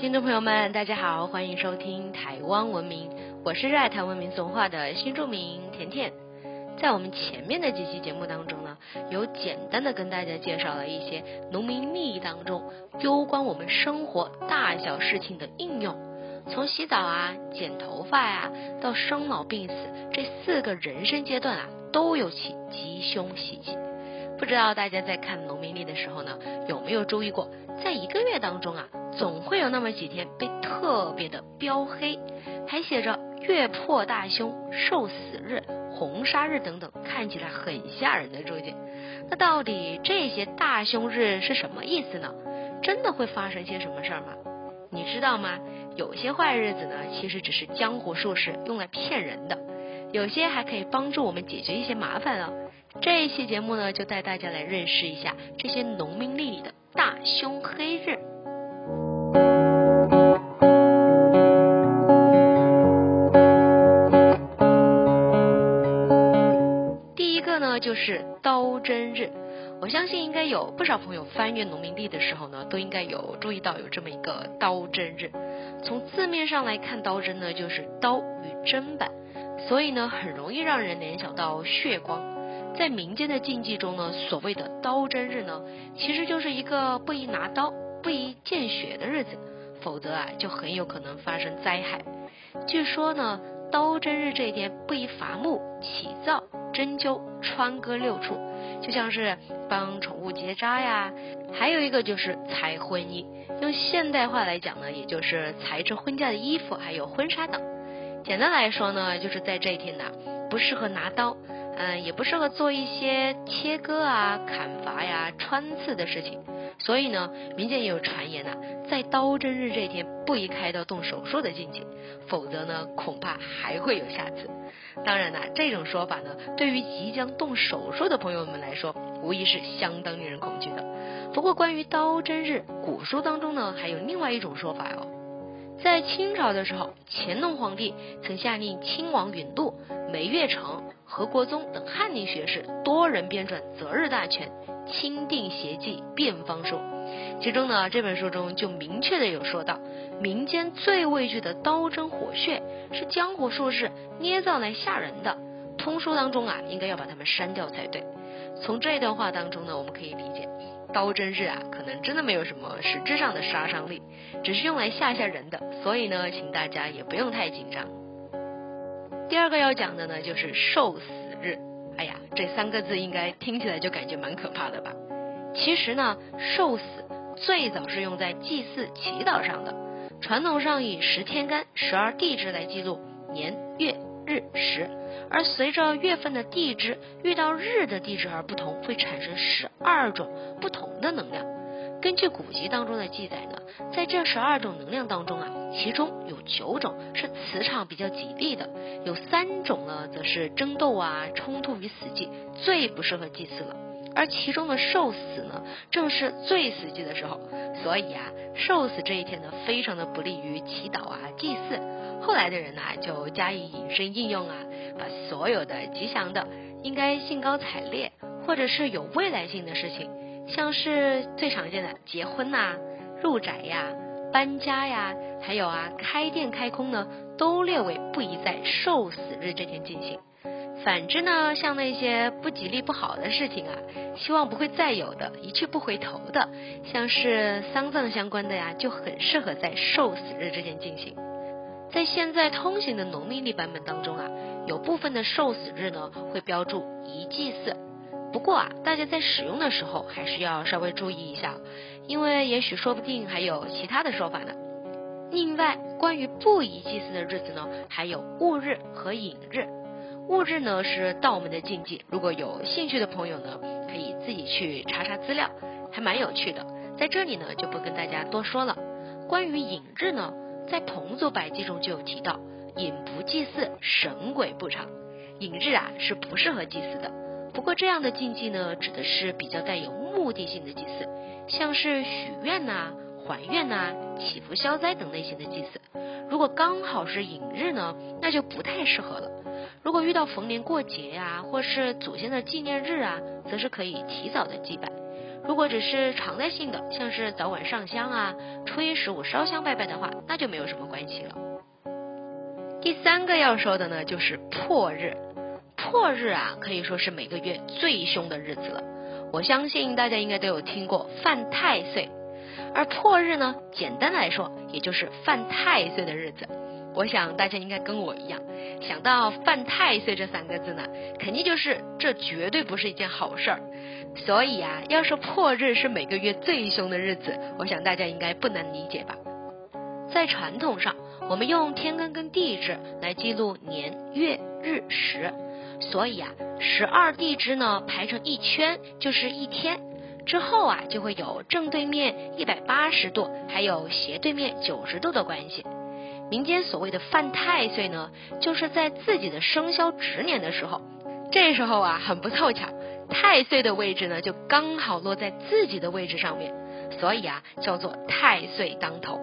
听众朋友们，大家好，欢迎收听台湾文明，我是热爱台湾民俗文化的新住民甜甜。在我们前面的几期节目当中呢，有简单的跟大家介绍了一些农民历当中攸关我们生活大小事情的应用，从洗澡啊、剪头发呀，到生老病死这四个人生阶段啊，都有其吉凶喜忌。不知道大家在看农民历的时候呢，有没有注意过，在一个月当中啊，总会有那么几天被特别的标黑，还写着月破大凶、受死日。红杀日等等，看起来很吓人的注解。那到底这些大凶日是什么意思呢？真的会发生些什么事儿吗？你知道吗？有些坏日子呢，其实只是江湖术士用来骗人的；有些还可以帮助我们解决一些麻烦哦。这一期节目呢，就带大家来认识一下这些农民历里的大凶黑日。就是刀针日，我相信应该有不少朋友翻阅农民历的时候呢，都应该有注意到有这么一个刀针日。从字面上来看，刀针呢就是刀与砧板，所以呢很容易让人联想到血光。在民间的禁忌中呢，所谓的刀针日呢，其实就是一个不宜拿刀、不宜见血的日子，否则啊就很有可能发生灾害。据说呢，刀针日这一天不宜伐木、起灶。针灸、穿割六处，就像是帮宠物结扎呀。还有一个就是裁婚衣，用现代化来讲呢，也就是裁制婚嫁的衣服，还有婚纱等。简单来说呢，就是在这一天呢，不适合拿刀，嗯，也不适合做一些切割啊、砍伐呀、穿刺的事情。所以呢，民间也有传言呐，在刀针日这天不宜开刀动手术的禁忌，否则呢，恐怕还会有下次。当然呐，这种说法呢，对于即将动手术的朋友们来说，无疑是相当令人恐惧的。不过，关于刀针日，古书当中呢，还有另外一种说法哦。在清朝的时候，乾隆皇帝曾下令亲王允禄、梅月成、何国宗等翰林学士多人编撰《择日大全》，钦定邪忌辩方书。其中呢，这本书中就明确的有说到，民间最畏惧的刀针火穴是江湖术士捏造来吓人的。通书当中啊，应该要把它们删掉才对。从这段话当中呢，我们可以理解，刀针日啊，可能真的没有什么实质上的杀伤力，只是用来吓吓人的。所以呢，请大家也不用太紧张。第二个要讲的呢，就是受死日。哎呀，这三个字应该听起来就感觉蛮可怕的吧？其实呢，受死。最早是用在祭祀、祈祷上的。传统上以十天干、十二地支来记录年、月、日、时，而随着月份的地支遇到日的地支而不同，会产生十二种不同的能量。根据古籍当中的记载呢，在这十二种能量当中啊，其中有九种是磁场比较吉利的，有三种呢则是争斗啊、冲突与死寂，最不适合祭祀了。而其中的受死呢，正是最死寂的时候，所以啊，受死这一天呢，非常的不利于祈祷啊、祭祀。后来的人呢，就加以引申应用啊，把所有的吉祥的、应该兴高采烈或者是有未来性的事情，像是最常见的结婚呐、入宅呀、搬家呀，还有啊开店开空呢，都列为不宜在受死日这天进行。反之呢，像那些不吉利、不好的事情啊，希望不会再有的、一去不回头的，像是丧葬相关的呀，就很适合在受死日之前进行。在现在通行的农民历版本当中啊，有部分的受死日呢会标注宜祭祀，不过啊，大家在使用的时候还是要稍微注意一下，因为也许说不定还有其他的说法呢。另外，关于不宜祭祀的日子呢，还有戊日和寅日。戊日呢是道门的禁忌，如果有兴趣的朋友呢，可以自己去查查资料，还蛮有趣的。在这里呢就不跟大家多说了。关于寅日呢，在彭祖百记中就有提到，寅不祭祀，神鬼不长。寅日啊是不适合祭祀的。不过这样的禁忌呢，指的是比较带有目的性的祭祀，像是许愿呐、还愿呐、祈福消灾等类型的祭祀。如果刚好是寅日呢，那就不太适合了。如果遇到逢年过节呀，或是祖先的纪念日啊，则是可以提早的祭拜。如果只是常态性的，像是早晚上香啊、初一十五烧香拜拜的话，那就没有什么关系了。第三个要说的呢，就是破日。破日啊，可以说是每个月最凶的日子了。我相信大家应该都有听过犯太岁，而破日呢，简单来说，也就是犯太岁的日子。我想大家应该跟我一样，想到犯太岁这三个字呢，肯定就是这绝对不是一件好事儿。所以啊，要说破日是每个月最凶的日子，我想大家应该不难理解吧？在传统上，我们用天干跟地支来记录年月日时，所以啊，十二地支呢排成一圈就是一天，之后啊就会有正对面一百八十度，还有斜对面九十度的关系。民间所谓的犯太岁呢，就是在自己的生肖值年的时候，这时候啊很不凑巧，太岁的位置呢就刚好落在自己的位置上面，所以啊叫做太岁当头。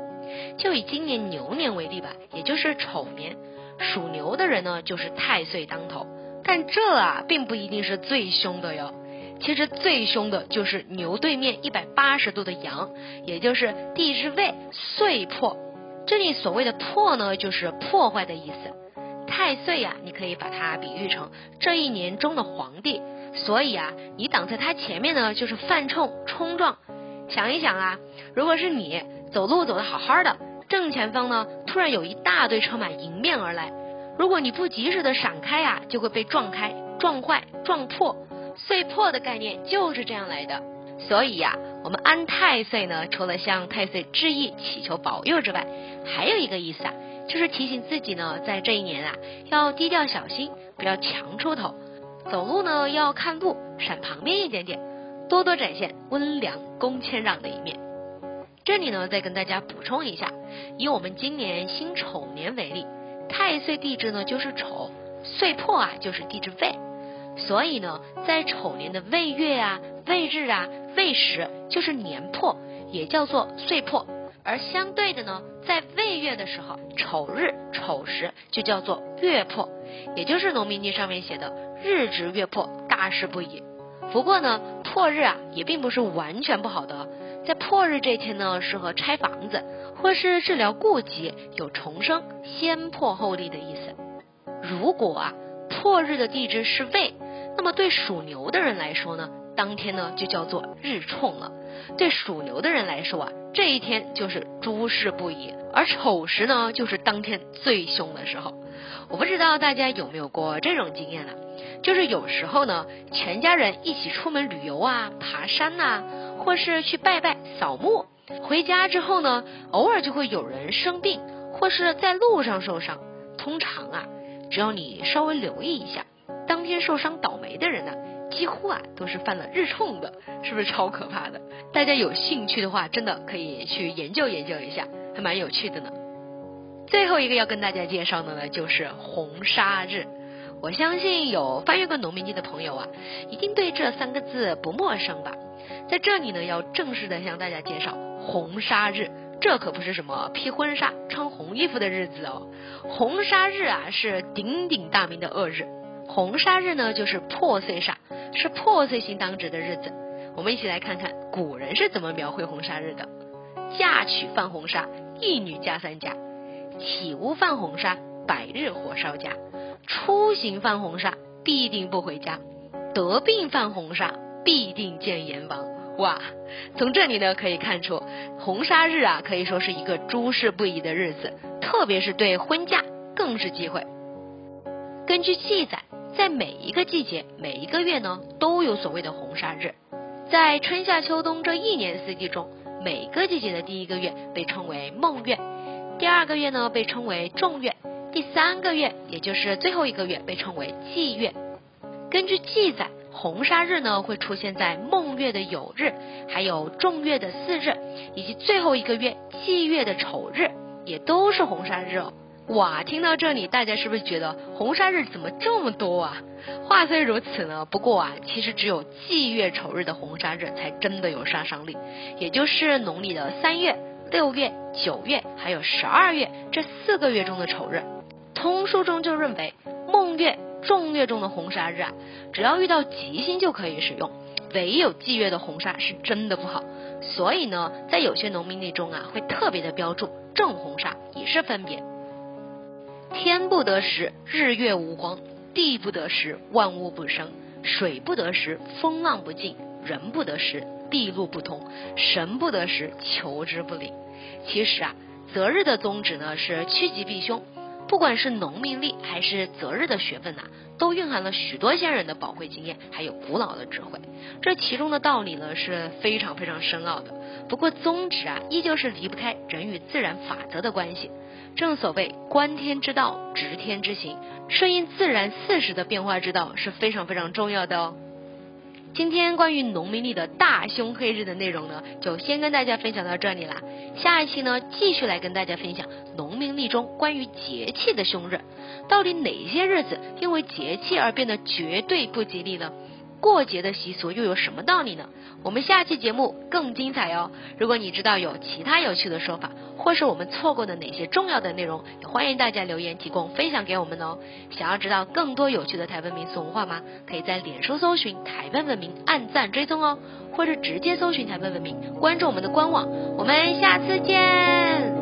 就以今年牛年为例吧，也就是丑年，属牛的人呢就是太岁当头。但这啊并不一定是最凶的哟，其实最凶的就是牛对面一百八十度的羊，也就是地支位岁破。这里所谓的破呢，就是破坏的意思。太岁呀，你可以把它比喻成这一年中的皇帝，所以啊，你挡在他前面呢，就是犯冲冲撞。想一想啊，如果是你走路走得好好的，正前方呢突然有一大堆车马迎面而来，如果你不及时的闪开啊，就会被撞开、撞坏、撞破。碎破的概念就是这样来的。所以呀，我们安太岁呢，除了向太岁致意、祈求保佑之外，还有一个意思啊，就是提醒自己呢，在这一年啊，要低调小心，不要强出头，走路呢要看路，闪旁边一点点，多多展现温良恭谦让的一面。这里呢，再跟大家补充一下，以我们今年辛丑年为例，太岁地支呢就是丑，岁破啊就是地支未。所以呢，在丑年的未月啊、未日啊、未时，就是年破，也叫做岁破；而相对的呢，在未月的时候，丑日、丑时就叫做月破，也就是农民历上面写的日值月破，大事不宜。不过呢，破日啊也并不是完全不好的，在破日这天呢，适合拆房子或是治疗痼疾，有重生、先破后立的意思。如果啊破日的地支是未。那么对属牛的人来说呢，当天呢就叫做日冲了。对属牛的人来说啊，这一天就是诸事不宜，而丑时呢就是当天最凶的时候。我不知道大家有没有过这种经验呢？就是有时候呢，全家人一起出门旅游啊、爬山呐，或是去拜拜扫墓，回家之后呢，偶尔就会有人生病，或是在路上受伤。通常啊，只要你稍微留意一下。当天受伤倒霉的人呢，几乎啊都是犯了日冲的，是不是超可怕的？大家有兴趣的话，真的可以去研究研究一下，还蛮有趣的呢。最后一个要跟大家介绍的呢，就是红砂日。我相信有翻阅过农民历的朋友啊，一定对这三个字不陌生吧？在这里呢，要正式的向大家介绍红砂日，这可不是什么披婚纱、穿红衣服的日子哦。红砂日啊，是鼎鼎大名的恶日。红砂日呢，就是破碎煞，是破碎星当值的日子。我们一起来看看古人是怎么描绘红砂日的：嫁娶犯红砂，一女嫁三家；起屋犯红砂，百日火烧家；出行犯红砂，必定不回家；得病犯红砂，必定见阎王。哇，从这里呢可以看出，红砂日啊，可以说是一个诸事不宜的日子，特别是对婚嫁更是忌讳。根据记载。在每一个季节、每一个月呢，都有所谓的红砂日。在春夏秋冬这一年四季中，每个季节的第一个月被称为孟月，第二个月呢被称为仲月，第三个月也就是最后一个月被称为季月。根据记载，红砂日呢会出现在孟月的酉日，还有仲月的巳日，以及最后一个月季月的丑日，也都是红砂日哦。哇，听到这里，大家是不是觉得红砂日怎么这么多啊？话虽如此呢，不过啊，其实只有季月丑日的红砂日才真的有杀伤力，也就是农历的三月、六月、九月还有十二月这四个月中的丑日。通书中就认为，孟月、仲月中的红砂日啊，只要遇到吉星就可以使用，唯有祭月的红砂是真的不好。所以呢，在有些农民历中啊，会特别的标注正红砂，以示分别。天不得时，日月无光；地不得时，万物不生；水不得时，风浪不静；人不得时，地路不通；神不得时，求之不灵。其实啊，择日的宗旨呢是趋吉避凶。不管是农民历还是择日的学问呐，都蕴含了许多先人的宝贵经验，还有古老的智慧。这其中的道理呢是非常非常深奥的。不过宗旨啊，依旧是离不开人与自然法则的关系。正所谓观天之道，执天之行，顺应自然四时的变化之道是非常非常重要的哦。今天关于农民历的大凶黑日的内容呢，就先跟大家分享到这里啦。下一期呢，继续来跟大家分享农民历中关于节气的凶日，到底哪些日子因为节气而变得绝对不吉利呢？过节的习俗又有什么道理呢？我们下期节目更精彩哦！如果你知道有其他有趣的说法，或是我们错过的哪些重要的内容，也欢迎大家留言提供分享给我们哦。想要知道更多有趣的台湾民俗文化吗？可以在脸书搜寻台湾文明，按赞追踪哦，或者直接搜寻台湾文明，关注我们的官网。我们下次见。